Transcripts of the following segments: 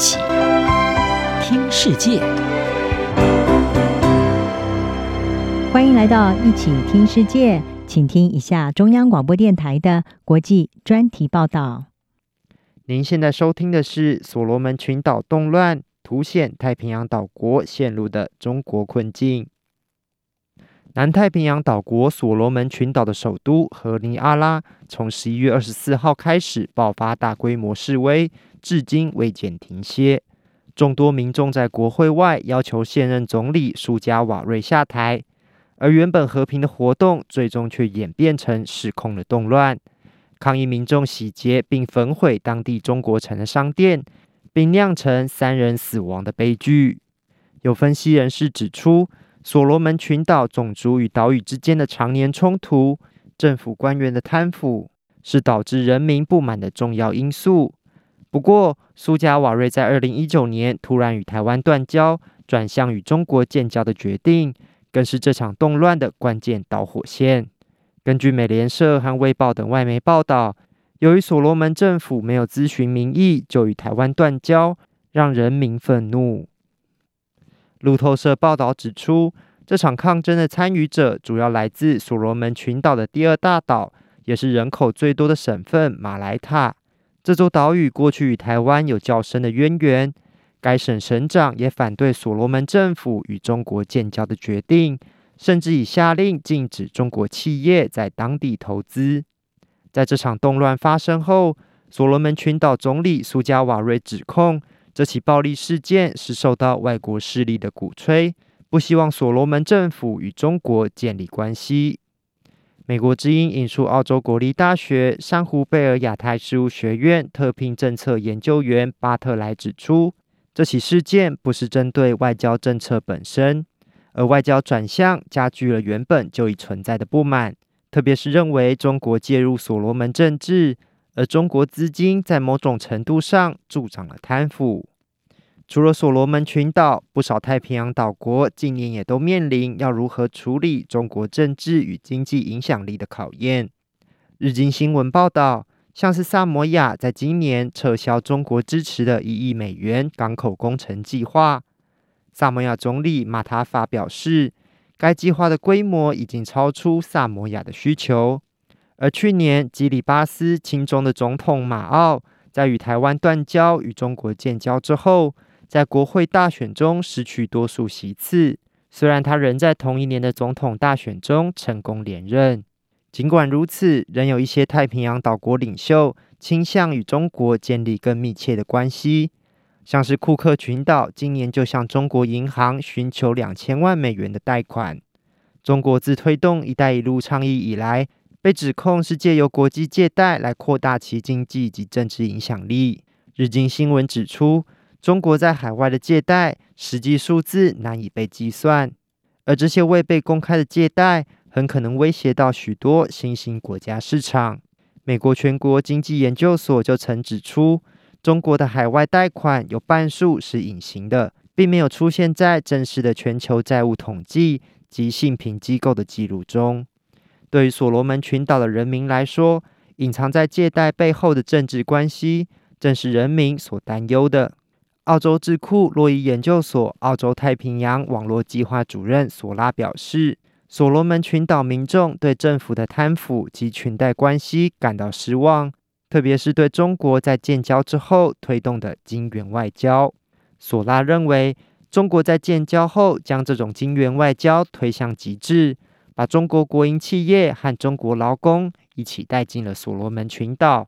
起听世界，欢迎来到一起听世界，请听一下中央广播电台的国际专题报道。您现在收听的是所罗门群岛动乱，凸显太平洋岛国陷入的中国困境。南太平洋岛国所罗门群岛的首都和尼阿拉，从十一月二十四号开始爆发大规模示威，至今未见停歇。众多民众在国会外要求现任总理苏加瓦瑞下台，而原本和平的活动，最终却演变成失控的动乱。抗议民众洗劫并焚毁当地中国城的商店，并酿成三人死亡的悲剧。有分析人士指出，所罗门群岛种族与岛屿之间的常年冲突，政府官员的贪腐，是导致人民不满的重要因素。不过，苏加瓦瑞在二零一九年突然与台湾断交，转向与中国建交的决定，更是这场动乱的关键导火线。根据美联社和卫报等外媒报道，由于所罗门政府没有咨询民意就与台湾断交，让人民愤怒。路透社报道指出，这场抗争的参与者主要来自所罗门群岛的第二大岛，也是人口最多的省份马来塔。这座岛屿过去与台湾有较深的渊源，该省省长也反对所罗门政府与中国建交的决定，甚至已下令禁止中国企业在当地投资。在这场动乱发生后，所罗门群岛总理苏加瓦瑞指控。这起暴力事件是受到外国势力的鼓吹，不希望所罗门政府与中国建立关系。美国之音引述澳洲国立大学珊瑚贝尔亚太事务学院特聘政策研究员巴特莱指出，这起事件不是针对外交政策本身，而外交转向加剧了原本就已存在的不满，特别是认为中国介入所罗门政治。而中国资金在某种程度上助长了贪腐。除了所罗门群岛，不少太平洋岛国近年也都面临要如何处理中国政治与经济影响力的考验。日经新闻报道，像是萨摩亚在今年撤销中国支持的一亿美元港口工程计划。萨摩亚总理马塔法表示，该计划的规模已经超出萨摩亚的需求。而去年，基里巴斯亲中的总统马奥在与台湾断交、与中国建交之后，在国会大选中失去多数席次。虽然他仍在同一年的总统大选中成功连任，尽管如此，仍有一些太平洋岛国领袖倾向与中国建立更密切的关系。像是库克群岛今年就向中国银行寻求两千万美元的贷款。中国自推动“一带一路”倡议以来，被指控是借由国际借贷来扩大其经济及政治影响力。日经新闻指出，中国在海外的借贷实际数字难以被计算，而这些未被公开的借贷很可能威胁到许多新兴国家市场。美国全国经济研究所就曾指出，中国的海外贷款有半数是隐形的，并没有出现在正式的全球债务统计及信评机构的记录中。对于所罗门群岛的人民来说，隐藏在借贷背后的政治关系，正是人民所担忧的。澳洲智库洛伊研究所澳洲太平洋网络计划主任索拉表示，所罗门群岛民众对政府的贪腐及裙带关系感到失望，特别是对中国在建交之后推动的金援外交。索拉认为，中国在建交后将这种金援外交推向极致。把中国国营企业和中国劳工一起带进了所罗门群岛。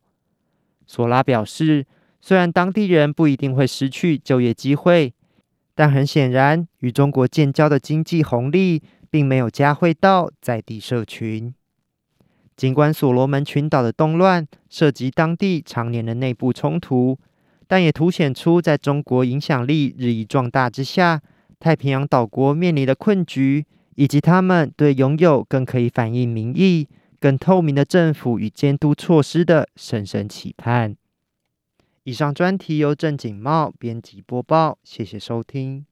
索拉表示，虽然当地人不一定会失去就业机会，但很显然，与中国建交的经济红利并没有加惠到在地社群。尽管所罗门群岛的动乱涉及当地常年的内部冲突，但也凸显出在中国影响力日益壮大之下，太平洋岛国面临的困局。以及他们对拥有更可以反映民意、更透明的政府与监督措施的深深期盼。以上专题由正经茂编辑播报，谢谢收听。